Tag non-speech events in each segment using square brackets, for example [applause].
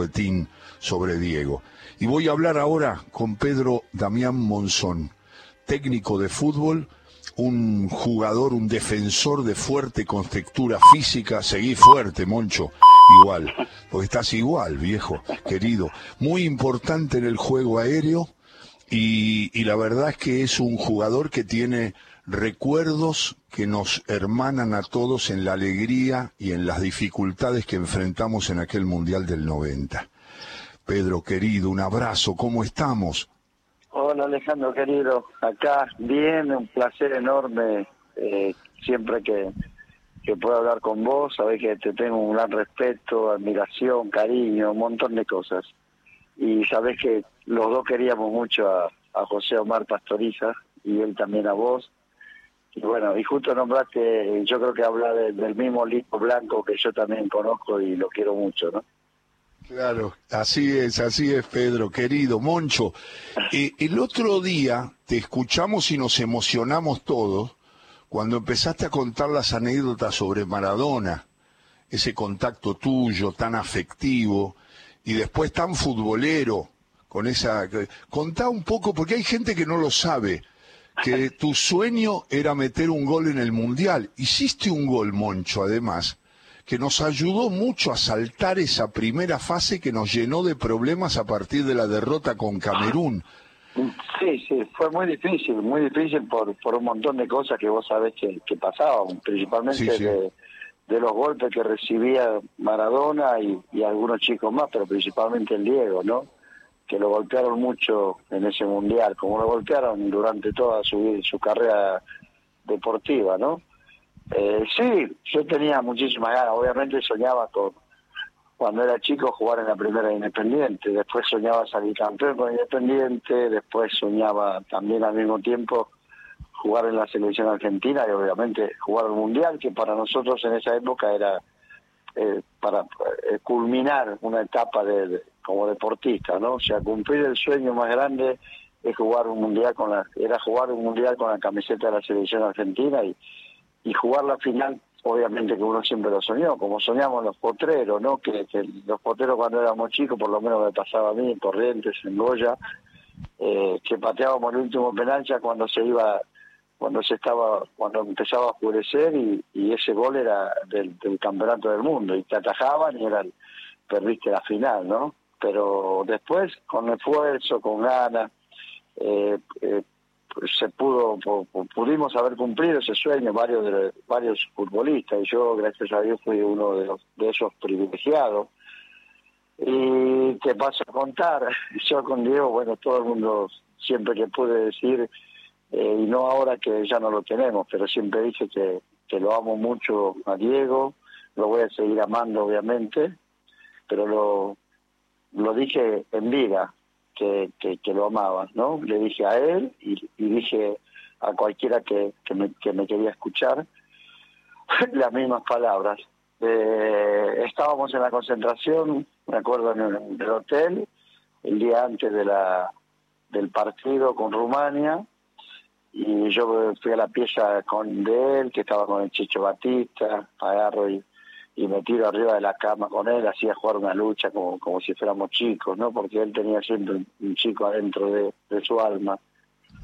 de Tin sobre Diego. Y voy a hablar ahora con Pedro Damián Monzón, técnico de fútbol, un jugador, un defensor de fuerte contextura física. Seguí fuerte, Moncho, igual, porque estás igual, viejo, querido. Muy importante en el juego aéreo y la verdad es que es un jugador que tiene recuerdos que nos hermanan a todos en la alegría y en las dificultades que enfrentamos en aquel Mundial del 90. Pedro, querido, un abrazo, ¿cómo estamos? Hola Alejandro, querido, acá bien, un placer enorme, eh, siempre que, que puedo hablar con vos, sabés que te tengo un gran respeto, admiración, cariño, un montón de cosas. Y sabés que los dos queríamos mucho a, a José Omar Pastoriza y él también a vos y bueno, y justo nombraste, yo creo que habla del mismo Lipo Blanco que yo también conozco y lo quiero mucho, ¿no? Claro, así es, así es, Pedro, querido. Moncho, eh, el otro día te escuchamos y nos emocionamos todos cuando empezaste a contar las anécdotas sobre Maradona, ese contacto tuyo tan afectivo y después tan futbolero, con esa... Contá un poco, porque hay gente que no lo sabe que tu sueño era meter un gol en el Mundial. Hiciste un gol, Moncho, además, que nos ayudó mucho a saltar esa primera fase que nos llenó de problemas a partir de la derrota con Camerún. Sí, sí, fue muy difícil, muy difícil por, por un montón de cosas que vos sabés que, que pasaban, principalmente De, de, los golpes que recibía Maradona y, y algunos chicos más, pero principalmente el Diego, ¿no? Que lo golpearon mucho en ese mundial, como lo golpearon durante toda su, su carrera deportiva, ¿no? Eh, sí, yo tenía muchísimas ganas, obviamente soñaba con, cuando era chico, jugar en la primera Independiente, después soñaba salir campeón con Independiente, después soñaba también al mismo tiempo jugar en la selección argentina y obviamente jugar el mundial, que para nosotros en esa época era eh, para eh, culminar una etapa de, como deportista, ¿no? O sea, cumplir el sueño más grande es jugar un mundial con la, era jugar un mundial con la camiseta de la selección argentina y, y jugar la final, obviamente que uno siempre lo soñó, como soñamos los potreros, ¿no? Que, los potreros cuando éramos chicos, por lo menos me pasaba a mí, en Corrientes, en Goya, eh, que pateábamos el último penal cuando se iba cuando se estaba cuando empezaba a oscurecer y, y ese gol era del, del, campeonato del mundo y te atajaban y era perdiste la final no pero después con esfuerzo con ganas eh, eh, se pudo pudimos haber cumplido ese sueño varios varios futbolistas y yo gracias a Dios fui uno de los de esos privilegiados. Y te paso a contar [laughs] yo con Diego bueno todo el mundo siempre que pude decir eh, y no ahora que ya no lo tenemos, pero siempre dije que, que lo amo mucho a Diego, lo voy a seguir amando obviamente, pero lo, lo dije en vida, que, que, lo amaba, ¿no? Le dije a él y, dije a cualquiera que, que, me, que me quería escuchar [laughs] las mismas palabras. Eh, estábamos en la concentración, me acuerdo en el, en el hotel, el día antes de la, del partido con Rumania, y yo fui a la pieza con de él, que estaba con el Chicho Batista, agarro y, y me tiro arriba de la cama con él, hacía jugar una lucha como, como si fuéramos chicos, ¿no? Porque él tenía siempre un chico adentro de, de su alma.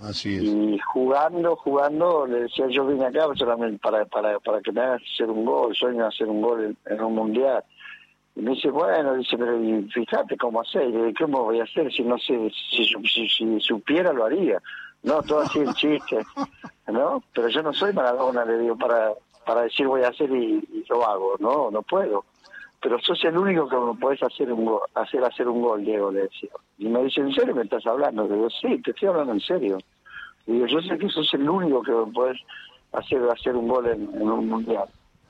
Así es. Y jugando, jugando, le decía, yo vine acá solamente para, para, para que me hagas hacer un gol, sueño hacer un gol en, en un mundial. Y me dice, bueno, dice, pero fíjate cómo hacer. Y le dije, ¿cómo voy a hacer? Si no sé, si, si, si supiera lo haría. No, todo así el chiste, ¿no? Pero yo no soy Maradona, le digo, para, para decir voy a hacer y, y lo hago, no, no puedo. Pero sos el único que me podés hacer un gol, hacer hacer un gol, Diego, le decía. Y me dice, ¿en serio me estás hablando? Le digo, sí, te estoy hablando en serio. Y digo, yo sé que sos el único que me podés hacer hacer un gol en, un mundial.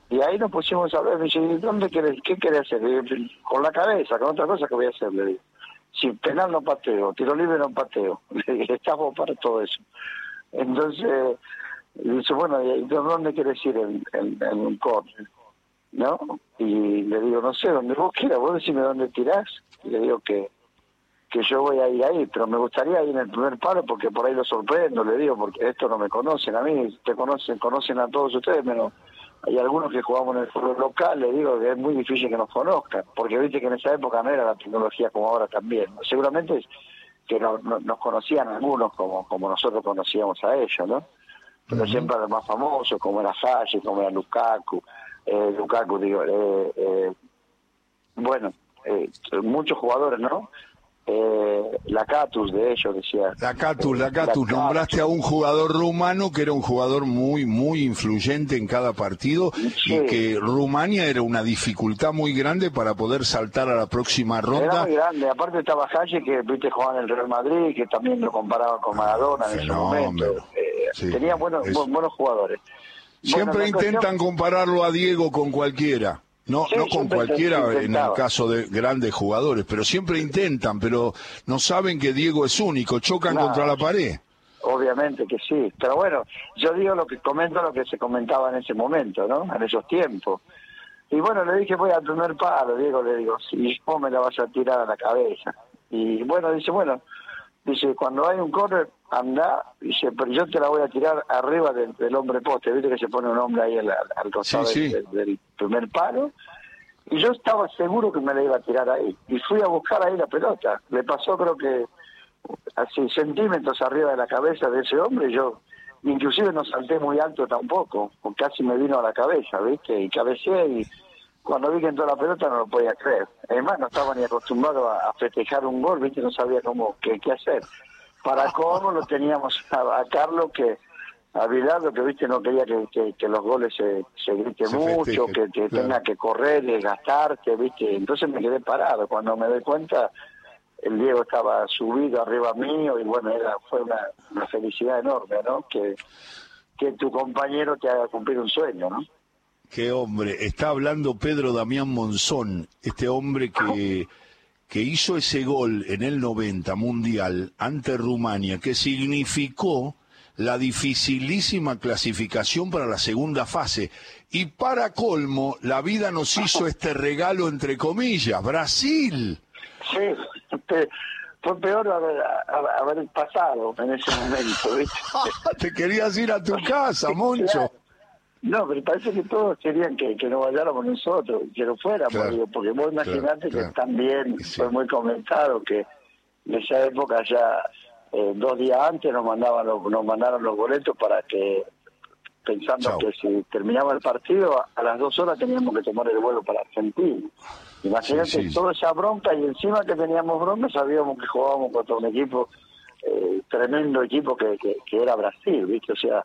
Y ahí nos pusimos a hablar, me dice, ¿dónde querés, qué querés hacer? Digo, con la cabeza, con otra cosa que voy a hacer, le digo si penal no pateo, tiro libre no pateo, [laughs] estamos para todo eso. Entonces, dice, bueno, ¿y dónde quieres ir en, en, un corte? ¿No? Y le digo, no sé, donde vos quieras, vos decime dónde tirás. Y le digo que que yo voy a ir ahí, pero me gustaría ir en el primer paro porque por ahí lo sorprendo, le digo, porque esto no me conocen a mí, te conocen, conocen a todos ustedes, menos, hay algunos que jugamos en el fútbol local, le digo que es muy difícil que nos conozcan, porque viste que en esa época no era la tecnología como ahora también. Seguramente que no, nos conocían algunos como, como nosotros conocíamos a ellos, ¿no? Pero siempre los más famosos, como era Sashi, como era Lukaku, eh, Lukaku, digo, eh, eh, bueno, eh, muchos jugadores, ¿no? Eh, la Catus de ellos, decía. La Catus, la Catus, nombraste a un jugador rumano que era un jugador muy, muy influyente en cada partido y que Rumania era una dificultad muy grande para poder saltar a la próxima ronda. Era muy grande, aparte estaba Halle que viste jugar en el Real Madrid, que también lo comparaba con Maradona en ese momento. Eh, tenía buenos, buenos jugadores. Siempre intentan compararlo a Diego con cualquiera. No, no con cualquiera en el caso de grandes jugadores, pero siempre intentan, pero no saben que Diego es único, chocan contra la pared. Obviamente que sí, pero bueno, yo digo lo que comento lo que se comentaba en ese momento, ¿no? En esos tiempos. Y bueno, le dije, voy a primer palo, Diego, le digo, si vos me la vas a tirar a la cabeza. Y bueno, dice, bueno, dice, cuando hay un corner, anda, dice, pero yo te la voy a tirar arriba del, hombre poste, viste que se pone un hombre ahí al, al costado Del, primer palo, y yo estaba seguro que me la iba a tirar ahí, y fui a buscar ahí la pelota, le pasó creo que así centímetros arriba de la cabeza de ese hombre, yo inclusive no salté muy alto tampoco, casi me vino a la cabeza, viste, y cabeceé y cuando vi que entró la pelota no lo podía creer. Además, no estaba ni acostumbrado a, festejar un gol, ¿viste? No sabía cómo qué, qué hacer. Para [laughs] cómo lo teníamos a, Carlos que a Bilardo que viste no quería que, que, los goles se, se griten mucho, que, tenga que correr, desgastarte, viste. Entonces me quedé parado. Cuando me doy cuenta, el Diego estaba subido arriba mío y bueno, era fue una, una felicidad enorme, ¿no? Que, que tu compañero te haga cumplir un sueño, ¿no? Qué hombre, está hablando Pedro Damián Monzón, este hombre que, [laughs] que hizo ese gol en el 90 mundial ante Rumania, que significó la dificilísima clasificación para la segunda fase. Y para colmo, la vida nos hizo este regalo entre comillas, Brasil. Sí, fue peor haber, pasado en ese momento. [laughs] Te querías ir a tu casa, Moncho. No, pero parece que todos querían que, que no vayáramos nosotros, que no fuéramos, porque vos imaginate que también fue muy comentado que en esa época ya eh, dos días antes nos mandaban los, nos mandaron los boletos para que pensando que si terminaba el partido a, las dos horas teníamos que tomar el vuelo para Argentina. Imagínate toda esa bronca y encima que teníamos bronca sabíamos que jugábamos contra un equipo eh, tremendo equipo que, que, era Brasil, ¿viste? O sea,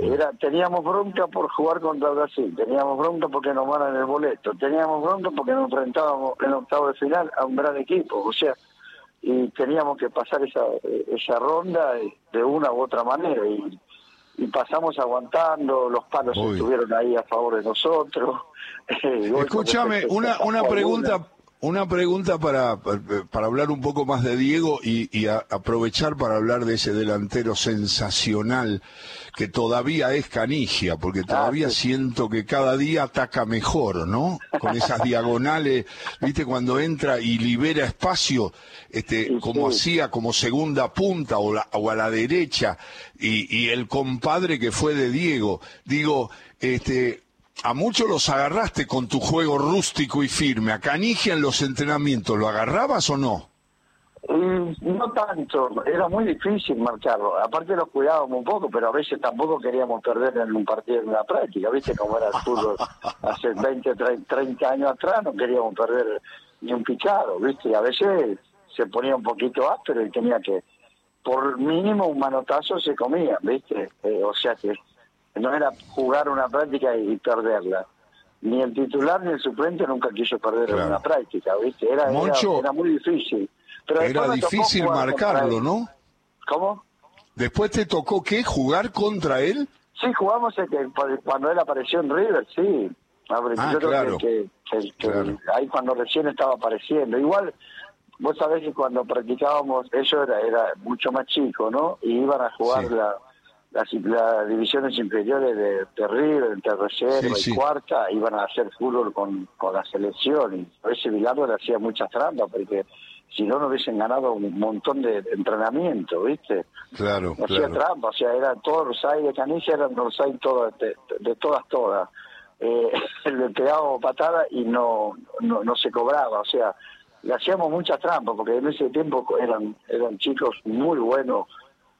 era teníamos bronca por jugar contra Brasil, teníamos bronca porque nos van el boleto, teníamos bronca porque nos enfrentábamos en octavo de final a un gran equipo, o sea, y teníamos que pasar esa, esa ronda de una u otra manera y, y pasamos aguantando, los palos estuvieron ahí a favor de nosotros. [laughs] Escúchame, una, una pregunta una pregunta para, para hablar un poco más de Diego y, aprovechar para hablar de ese delantero sensacional que todavía es canigia, porque ah, todavía siento que cada día ataca mejor, ¿no? Con esas [laughs] diagonales, ¿viste? Cuando entra y libera espacio, este, como hacía como segunda punta o, o a la derecha, y, y el compadre que fue de Diego. Digo, este, a muchos los agarraste con tu juego rústico y firme. A Canigia en los entrenamientos, ¿lo agarrabas o no? Mm, no tanto, era muy difícil marcharlo. Aparte los cuidábamos un poco, pero a veces tampoco queríamos perder en un partido en una práctica. ¿Viste cómo era el fútbol hace [laughs] 20, 30 años atrás? No queríamos perder ni un pichado, ¿viste? Y a veces se ponía un poquito áspero y tenía que, por mínimo un manotazo se comía, ¿viste? Eh, o sea que no era jugar una práctica y perderla. Ni el titular ni el suplente nunca quiso perder una práctica, ¿viste? Era, era, muy difícil. Pero era difícil marcarlo, ¿no? ¿Cómo? ¿Después te tocó qué? ¿Jugar contra él? Sí, jugamos cuando él apareció en River, sí. Ah, claro. Que, ahí cuando recién estaba apareciendo. Igual, vos sabés que cuando practicábamos, eso era, era mucho más chico, ¿no? Y iban a jugar la las, divisiones inferiores de, de River, entre reserva y cuarta, iban a hacer fútbol con, con la selección. Y a veces Bilardo le hacía muchas trampas, porque si no, no hubiesen ganado un montón de, entrenamiento, ¿viste? Claro, Hacía trampa, o sea, era todos los aires de Canicia, eran los hay todos, de, todas, todas. eh, [laughs] le pegábamos patada y no, no, no se cobraba, o sea, le hacíamos mucha trampa, porque en ese tiempo eran, eran chicos muy buenos,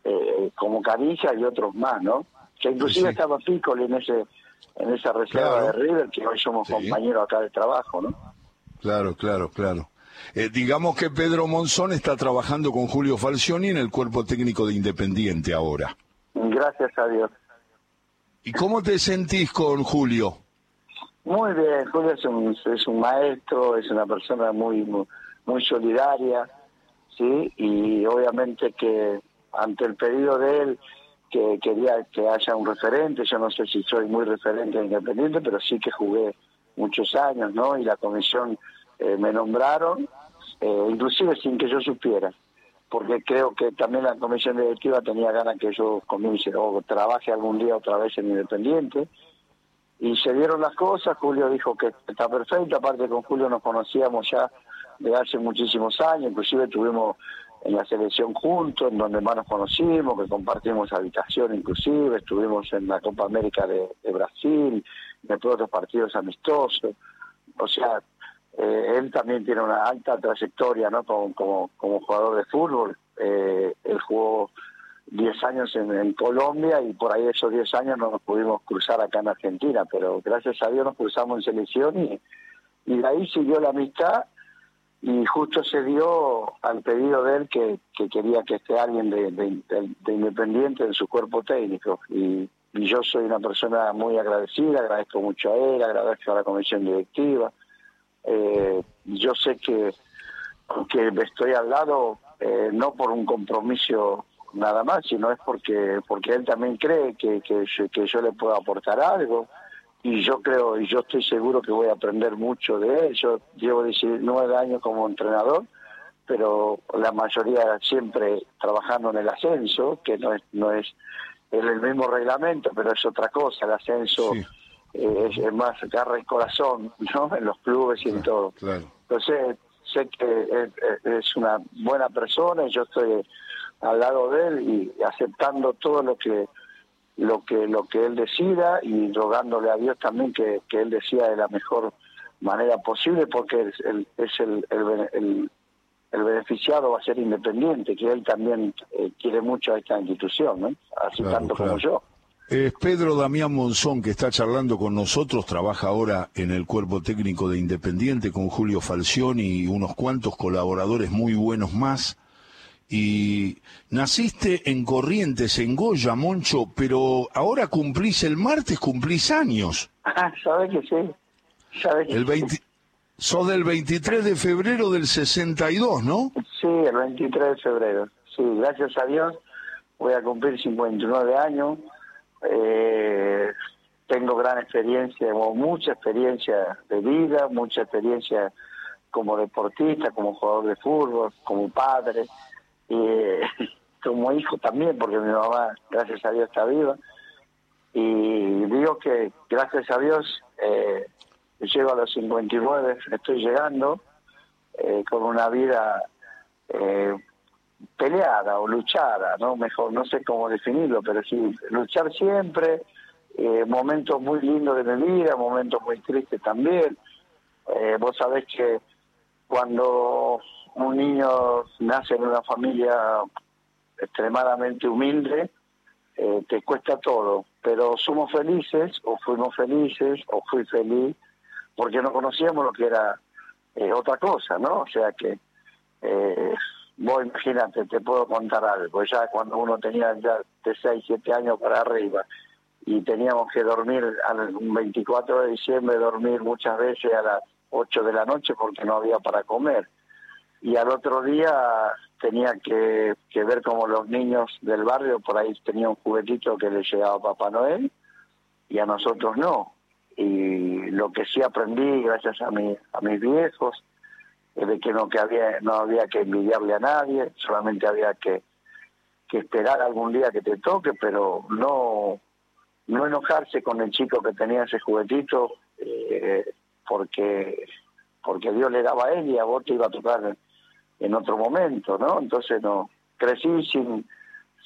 eh, como Caricia y otros más, ¿no? Que inclusive estaba Piccoli en ese en esa reserva de River, que hoy somos compañeros acá de trabajo, ¿no? Claro, claro, claro. Eh, digamos que Pedro Monzón está trabajando con Julio Falcioni en el cuerpo técnico de Independiente ahora. Gracias a Dios. ¿Y cómo te sentís con Julio? Muy bien, Julio es un, es un maestro, es una persona muy, muy, solidaria, ¿sí? Y obviamente que ante el pedido de él, que quería que haya un referente, yo no sé si soy muy referente de Independiente, pero sí que jugué muchos años, ¿no? Y la comisión eh, me nombraron, eh, inclusive sin que yo supiera, porque creo que también la comisión directiva tenía ganas que yo comience o trabaje algún día otra vez en Independiente, y se dieron las cosas, Julio dijo que está perfecto, aparte con Julio nos conocíamos ya de hace muchísimos años, inclusive estuvimos en la selección juntos, en donde más nos conocimos, que compartimos habitación inclusive, estuvimos en la Copa América de, Brasil, después otros partidos amistosos, o sea, eh, él también tiene una alta trayectoria ¿no? como, como, jugador de fútbol, eh, él jugó 10 años en, Colombia y por ahí esos 10 años no nos pudimos cruzar acá en Argentina, pero gracias a Dios nos cruzamos en selección y, y de ahí siguió la amistad y justo se dio al pedido de él que, quería que esté alguien de, Independiente en su cuerpo técnico y, yo soy una persona muy agradecida, agradezco mucho a él, agradezco a la comisión directiva. Eh, yo sé que, que estoy al lado eh, no por un compromiso nada más, sino es porque porque él también cree que, que, yo le puedo aportar algo y yo creo y yo estoy seguro que voy a aprender mucho de él. Yo llevo 19 años como entrenador, pero la mayoría siempre trabajando en el ascenso, que no es no es, el mismo reglamento, pero es otra cosa, el ascenso es, más garra y corazón, ¿no? [laughs] En los clubes y en todo. Entonces, sé que es una buena persona y yo estoy al lado de él y aceptando todo lo que lo que lo que él decida y rogándole a Dios también que, que él decida de la mejor manera posible porque es el, es el, el, el, beneficiado va a ser independiente que él también eh, quiere mucho a esta institución ¿no? así tanto como yo. Es Pedro Damián Monzón que está charlando con nosotros, trabaja ahora en el cuerpo técnico de Independiente con Julio Falcioni y unos cuantos colaboradores muy buenos más y naciste en Corrientes, en Goya, Moncho, pero ahora cumplís el martes, cumplís años. Ah, sabes que sí. Sabes el 20... Sos del 23 de febrero del 62, ¿no? Sí, el 23 de febrero. Sí, gracias a Dios voy a cumplir 59 años. Eh, tengo gran experiencia, o mucha experiencia de vida, mucha experiencia como deportista, como jugador de fútbol, como padre y [laughs] como hijo también, porque mi mamá, gracias a Dios, está viva. Y digo que, gracias a Dios, eh, llego a los 59, estoy llegando eh, con una vida eh, peleada o luchada, ¿no? Mejor, no sé cómo definirlo, pero sí, luchar siempre, eh, momentos muy lindos de mi vida, momentos muy tristes también. Eh, vos sabés que cuando un niño nace en una familia extremadamente humilde, eh, te cuesta todo, pero somos felices, o fuimos felices, o fui feliz, porque no conocíamos lo que era eh, otra cosa, ¿no? O sea que, eh, vos imagínate, te puedo contar algo, ya cuando uno tenía ya de 6, 7 años para arriba, y teníamos que dormir un 24 de diciembre, dormir muchas veces a las 8 de la noche porque no había para comer y al otro día tenía que, ver como los niños del barrio por ahí tenían un juguetito que le llegaba a Papá Noel y a nosotros no. Y lo que sí aprendí gracias a, mi, a mis viejos es de que no, había, no había que envidiarle a nadie, solamente había que, que esperar algún día que te toque, pero no, no enojarse con el chico que tenía ese juguetito eh, porque porque Dios le daba a él y a vos te iba a tocar en otro momento, ¿no? Entonces no crecí sin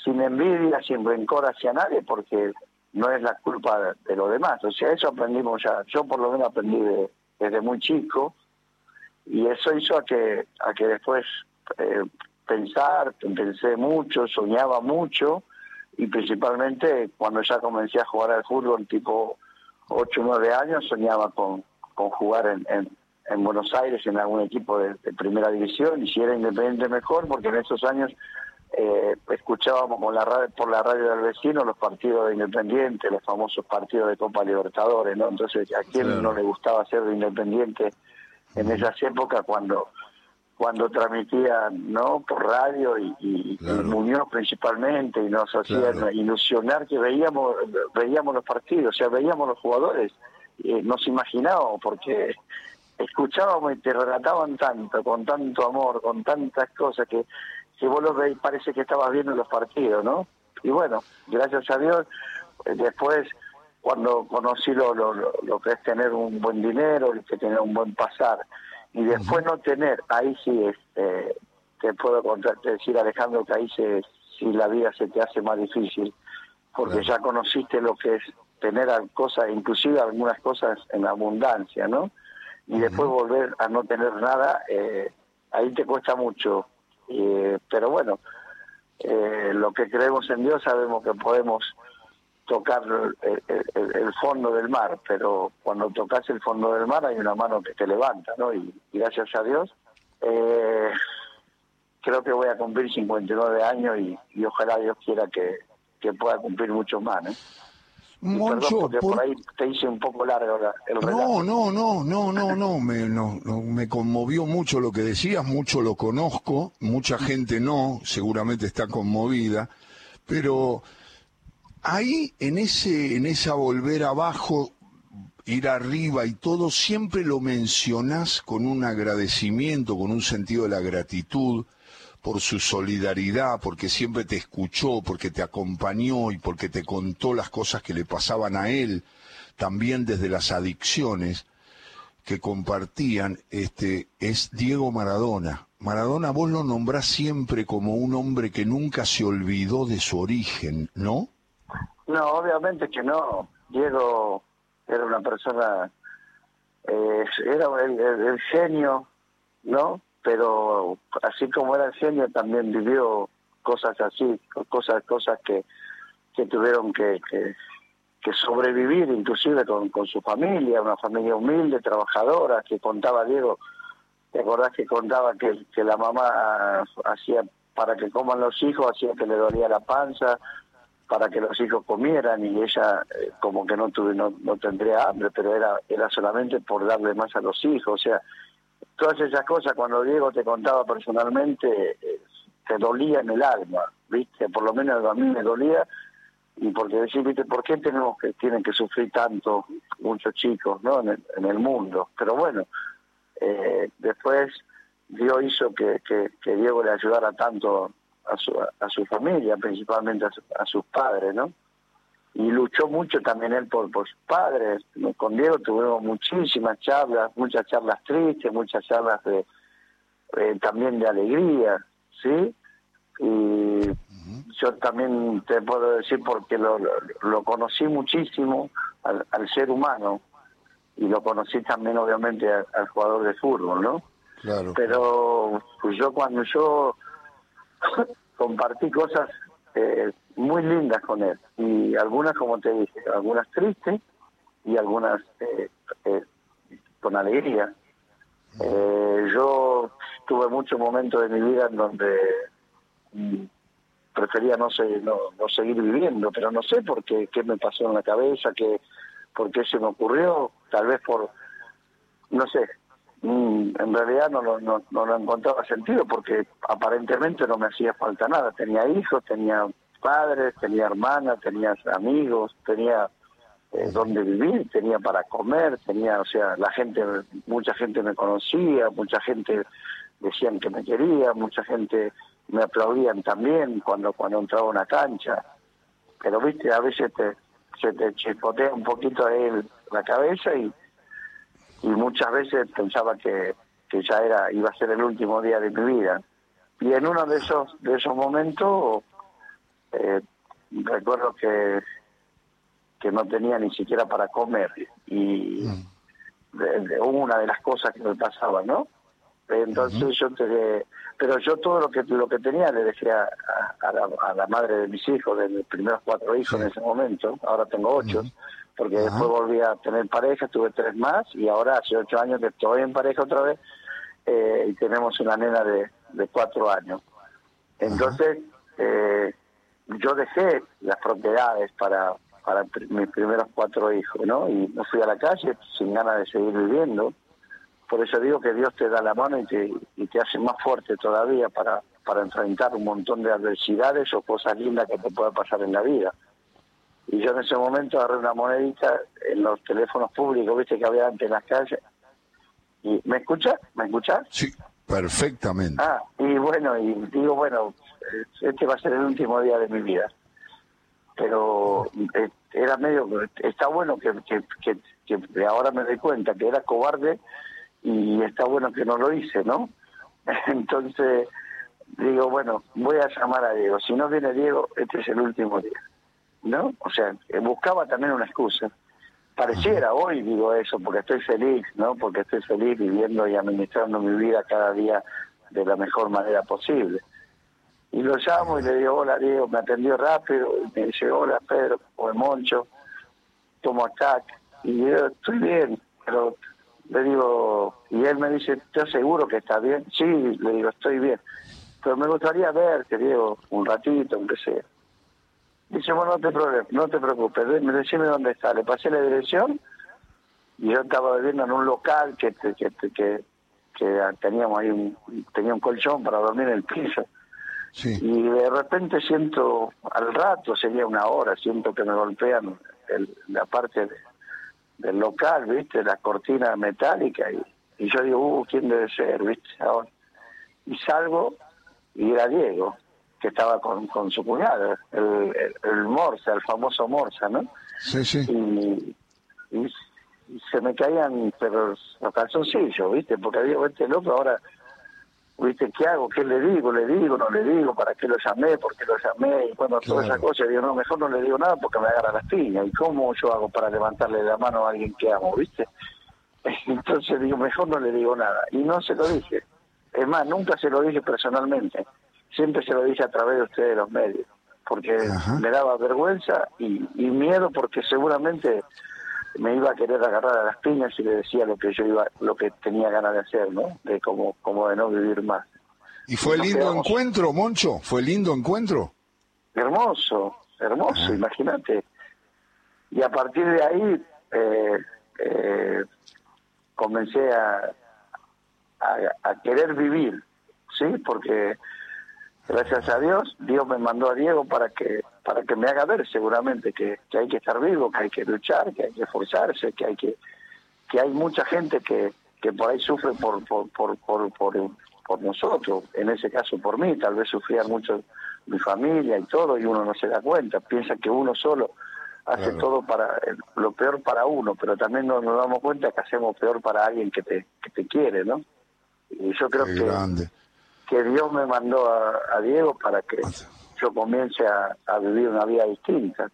sin envidia, sin rencor hacia nadie, porque no es la culpa de, los demás. O sea, eso aprendimos ya, yo por lo menos aprendí desde muy chico y eso hizo a que, a que después eh, pensar, pensé mucho, soñaba mucho y principalmente cuando ya comencé a jugar al fútbol tipo 8 o 9 años soñaba con, con jugar en, en, Buenos Aires en algún equipo de, primera división y si era independiente mejor porque en esos años eh, escuchábamos con la radio, por la radio del vecino los partidos de Independiente, los famosos partidos de Copa Libertadores, ¿no? Entonces, ¿a quién no le gustaba ser de Independiente en esas épocas cuando cuando transmitían no por radio y, y, Muñoz principalmente y nos hacían ilusionar que veíamos veíamos los partidos, o sea, veíamos los jugadores, y nos imaginábamos porque escuchábamos y te relataban tanto, con tanto amor, con tantas cosas que, que vos los veis, parece que estabas viendo los partidos, ¿no? Y bueno, gracias a Dios, eh, después cuando conocí lo, lo, lo que es tener un buen dinero, y que tener un buen pasar, y después no tener, ahí sí este, te puedo contar, decir Alejandro que ahí se, si la vida se te hace más difícil, porque ya conociste lo que es tener cosas, inclusive algunas cosas en abundancia, ¿no? Y después volver a no tener nada, eh, ahí te cuesta mucho. Eh, pero bueno, eh, lo que creemos en Dios sabemos que podemos tocar el, fondo del mar, pero cuando tocas el fondo del mar hay una mano que te levanta, ¿no? Y, gracias a Dios, eh, creo que voy a cumplir 59 años y, ojalá Dios quiera que, pueda cumplir mucho más, ¿no? Moncho, por... ahí te hice un poco largo el No, no, no, no, no, no, me, no, me conmovió mucho lo que decías, mucho lo conozco, mucha gente no, seguramente está conmovida, pero ahí en ese en esa volver abajo ir arriba y todo siempre lo mencionás con un agradecimiento con un sentido de la gratitud por su solidaridad porque siempre te escuchó porque te acompañó y porque te contó las cosas que le pasaban a él también desde las adicciones que compartían este es Diego Maradona Maradona vos lo nombrás siempre como un hombre que nunca se olvidó de su origen ¿no? No, obviamente que no. Diego era una persona, eh, era el, genio, ¿no? Pero así como era genio, también vivió cosas así, cosas cosas que, que tuvieron que, que, sobrevivir, inclusive con, con su familia, una familia humilde, trabajadora, que contaba Diego, ¿te acordás que contaba que, que la mamá hacía para que coman los hijos, hacía que le dolía la panza, para que los hijos comieran y ella eh, como que no tuve no, no tendría hambre pero era era solamente por darle más a los hijos o sea todas esas cosas cuando Diego te contaba personalmente eh, te dolía en el alma viste por lo menos a mí me dolía y porque decir viste por qué tenemos que tienen que sufrir tanto muchos chicos no en el, en el mundo. Pero bueno eh, después Dios hizo que, que, que Diego le ayudara tanto a su, a su familia, principalmente a, sus padres, ¿no? Y luchó mucho también él por, por sus padres. Con Diego tuvimos muchísimas charlas, muchas charlas tristes, muchas charlas de eh, también de alegría, ¿sí? Y yo también te puedo decir porque lo, lo, conocí muchísimo al, al, ser humano y lo conocí también obviamente al, jugador de fútbol, ¿no? Claro. Pero pues yo cuando yo [coughs] compartí cosas eh, muy lindas con él y algunas, como te dije, algunas tristes y algunas eh, eh, con alegría. yo tuve muchos momentos de mi vida en donde mm, prefería no, no, no, seguir viviendo, pero no sé por qué, qué me pasó en la cabeza, qué, por qué se me ocurrió, tal vez por, no sé, Mm, en realidad no, no, no, no lo encontraba sentido porque aparentemente no me hacía falta nada. Tenía hijos, tenía padres, tenía hermanas, tenía amigos, tenía eh, donde vivir, tenía para comer, tenía, o sea, la gente, mucha gente me conocía, mucha gente decían que me quería, mucha gente me aplaudían también cuando cuando entraba a una cancha. Pero viste, a veces te, se te chispotea un poquito ahí la cabeza y y muchas veces pensaba que, que ya era iba a ser el último día de mi vida y en uno de esos de esos momentos eh, recuerdo que que no tenía ni siquiera para comer y mm. una de las cosas que me pasaba, ¿no? Entonces yo te, pero yo todo lo que lo que tenía le dejé a, la, madre de mis hijos, de mis primeros cuatro hijos en ese momento, ahora tengo ocho, porque después volví a tener pareja, tuve tres más y ahora hace ocho años que estoy en pareja otra vez eh, y tenemos una nena de, de cuatro años. Entonces, eh, yo dejé las propiedades para, para mis primeros cuatro hijos, ¿no? Y me fui a la calle sin ganas de seguir viviendo. Por eso digo que Dios te da la mano y te, y te hace más fuerte todavía para, para enfrentar un montón de adversidades o cosas lindas que te pueda pasar en la vida. Y yo en ese momento agarré una monedita en los teléfonos públicos, viste que había antes en las calles. Y, ¿Me escuchas? ¿Me escuchas? Sí, perfectamente. Ah, y bueno, y digo, bueno, este va a ser el último día de mi vida. Pero eh, era medio, está bueno que, que, que, ahora me doy cuenta que era cobarde y está bueno que no lo hice, ¿no? [laughs] Entonces digo, bueno, voy a llamar a Diego. Si no viene Diego, este es el último día. ¿No? O sea, buscaba también una excusa. Pareciera hoy, digo eso, porque estoy feliz, ¿no? Porque estoy feliz viviendo y administrando mi vida cada día de la mejor manera posible. Y lo llamo y le digo, hola Diego, me atendió rápido, y me dice, hola Pedro, o el Moncho, tomo atac. Y yo, estoy bien, pero le digo, y él me dice, ¿estás seguro que está bien? Sí, le digo, estoy bien. Pero me gustaría verte, Diego, un ratito, aunque sea. Dice, bueno, no te, no te preocupes, decime dónde está. Le pasé la dirección y yo estaba viviendo en un local que, que, que, que, teníamos ahí un, tenía un colchón para dormir en el piso. Y de repente siento, al rato, sería una hora, siento que me golpean la parte del local, ¿viste? La cortina metálica. Y, y yo digo, uh, ¿quién debe ser, viste? Y salgo y era Diego, que estaba con, con su cuñado, el, el, Morsa, el famoso Morsa, ¿no? Sí, sí. Y, y, se me caían pero los calzoncillos, ¿viste? Porque Diego, este loco ahora ¿viste? ¿Qué hago? ¿Qué le digo? ¿Le digo? ¿No le digo? ¿Para qué lo llamé? ¿Por qué lo llamé? Y bueno, toda esa cosa, digo, no, mejor no le digo nada porque me agarra las piñas. ¿Y cómo yo hago para levantarle la mano a alguien que amo, viste? [laughs] Entonces digo, mejor no le digo nada. Y no se lo dije. Es más, nunca se lo dije personalmente. Siempre se lo dije a través de ustedes, los medios. Porque me daba vergüenza y, y miedo porque seguramente me iba a querer agarrar a las piñas y le decía lo que yo iba, lo que tenía ganas de hacer, ¿no? De como, como de no vivir más. ¿Y fue lindo encuentro, Moncho? ¿Fue lindo encuentro? Hermoso, hermoso, imagínate. Y a partir de ahí eh, eh, comencé a, a, querer vivir, ¿sí? Porque gracias a Dios, Dios me mandó a Diego para que para que me haga ver seguramente que, hay que estar vivo, que hay que luchar, que hay que esforzarse, que hay que que hay mucha gente que, que por ahí sufre por por, por, por, por, nosotros, en ese caso por mí, tal vez sufría mucho mi familia y todo y uno no se da cuenta, piensa que uno solo hace todo para lo peor para uno, pero también nos, nos, damos cuenta que hacemos peor para alguien que te, que te quiere, ¿no? Y yo creo que, que Dios me mandó a, Diego para que yo comience a, vivir una vida distinta.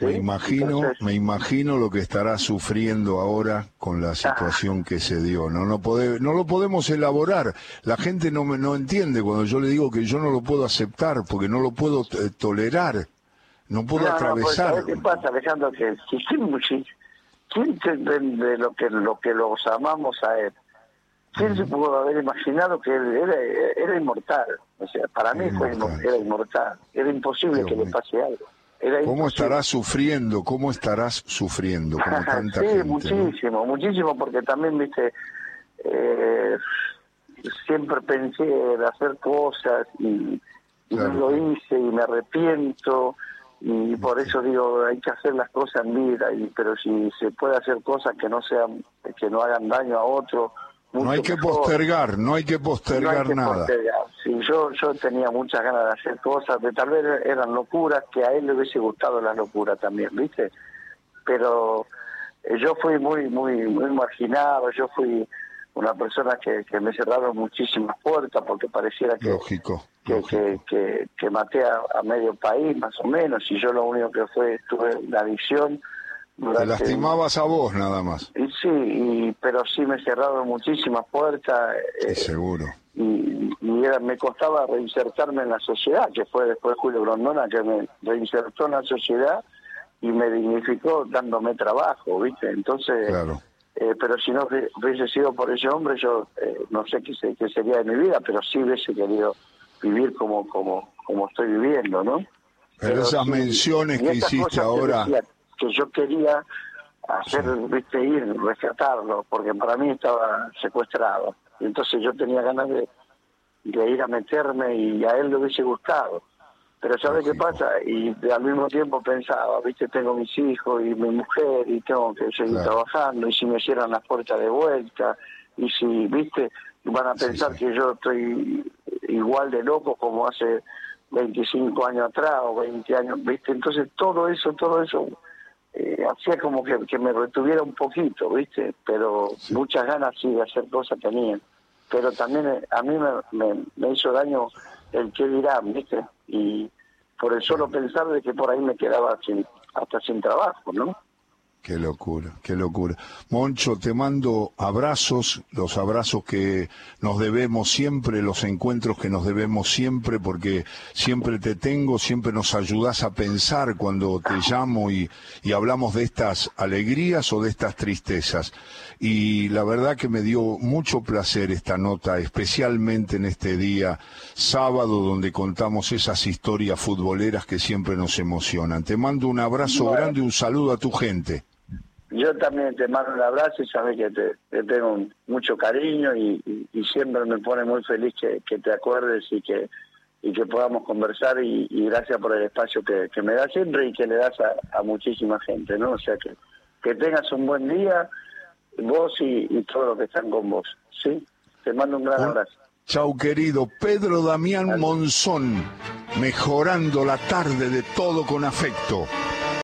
Me imagino, me imagino lo que estará sufriendo ahora con la situación que se dio. No, no, no lo podemos elaborar. La gente no me no entiende cuando yo le digo que yo no lo puedo aceptar porque no lo puedo eh, tolerar, no puedo pues, atravesar. ¿Qué pasa, Alejandro? Que ¿quién, quién de lo que lo que los amamos a él? ¿Quién se pudo haber imaginado que él era, era inmortal? O sea, para mí fue, era inmortal. Era imposible que le pase algo. ¿Cómo estarás sufriendo? ¿Cómo estarás sufriendo? Como [laughs] tanta sí, muchísimo, muchísimo, porque también, viste, eh, siempre pensé en hacer cosas y, no lo hice y me arrepiento y por eso digo hay que hacer las cosas en vida y pero si se puede hacer cosas que no sean que no hagan daño a otro no hay que postergar, no hay que postergar nada. Sí, yo, yo tenía muchas ganas de hacer cosas, de tal vez eran locuras, que a él le hubiese gustado la locura también, ¿viste? Pero eh, yo fui muy, muy, muy marginado, yo fui una persona que, que me cerraron muchísimas puertas porque pareciera que, lógico, que, que, que, maté a, medio país más o menos y yo lo único que fue tuve la adicción Te lastimabas a vos nada más. Y sí, pero sí me cerraron muchísimas puertas. Eh, seguro. Y, me costaba reinsertarme en la sociedad, que fue después Julio Grondona que me reinsertó en la sociedad y me dignificó dándome trabajo, ¿viste? Entonces, claro. Eh, pero si no hubiese sido por ese hombre, yo eh, no sé qué, qué, sería de mi vida, pero sí hubiese querido vivir como como como estoy viviendo, ¿no? Pero, esas menciones que hiciste ahora que yo quería hacer, viste, ir, rescatarlo, porque para mí estaba secuestrado. Y entonces yo tenía ganas de, de ir a meterme y a él le hubiese gustado. Pero ¿sabes qué pasa? Y al mismo tiempo pensaba, viste, tengo mis hijos y mi mujer y tengo que seguir trabajando y si me cierran las puertas de vuelta y si, viste, van a pensar que yo estoy igual de loco como hace 25 años atrás o 20 años, viste. Entonces todo eso, todo eso eh, hacía como que, que, me retuviera un poquito, ¿viste? Pero muchas ganas sí de hacer cosas tenía. Pero también eh, a mí me, me, hizo daño el que dirán, ¿viste? Y por el solo pensar de que por ahí me quedaba sin, hasta sin trabajo, ¿no? Qué locura, qué locura. Moncho, te mando abrazos, los abrazos que nos debemos siempre, los encuentros que nos debemos siempre, porque siempre te tengo, siempre nos ayudas a pensar cuando te llamo y, y hablamos de estas alegrías o de estas tristezas. Y la verdad que me dio mucho placer esta nota, especialmente en este día sábado donde contamos esas historias futboleras que siempre nos emocionan. Te mando un abrazo grande y un saludo a tu gente. Yo también te mando un abrazo y sabes que te, tengo mucho cariño y, siempre me pone muy feliz que, te acuerdes y que y que podamos conversar y, gracias por el espacio que, me das siempre y que le das a, muchísima gente, ¿no? O sea que que tengas un buen día, vos y, y todos los que están con vos, ¿sí? Te mando un gran abrazo. Chau querido Pedro Damián Monzón, mejorando la tarde de todo con afecto.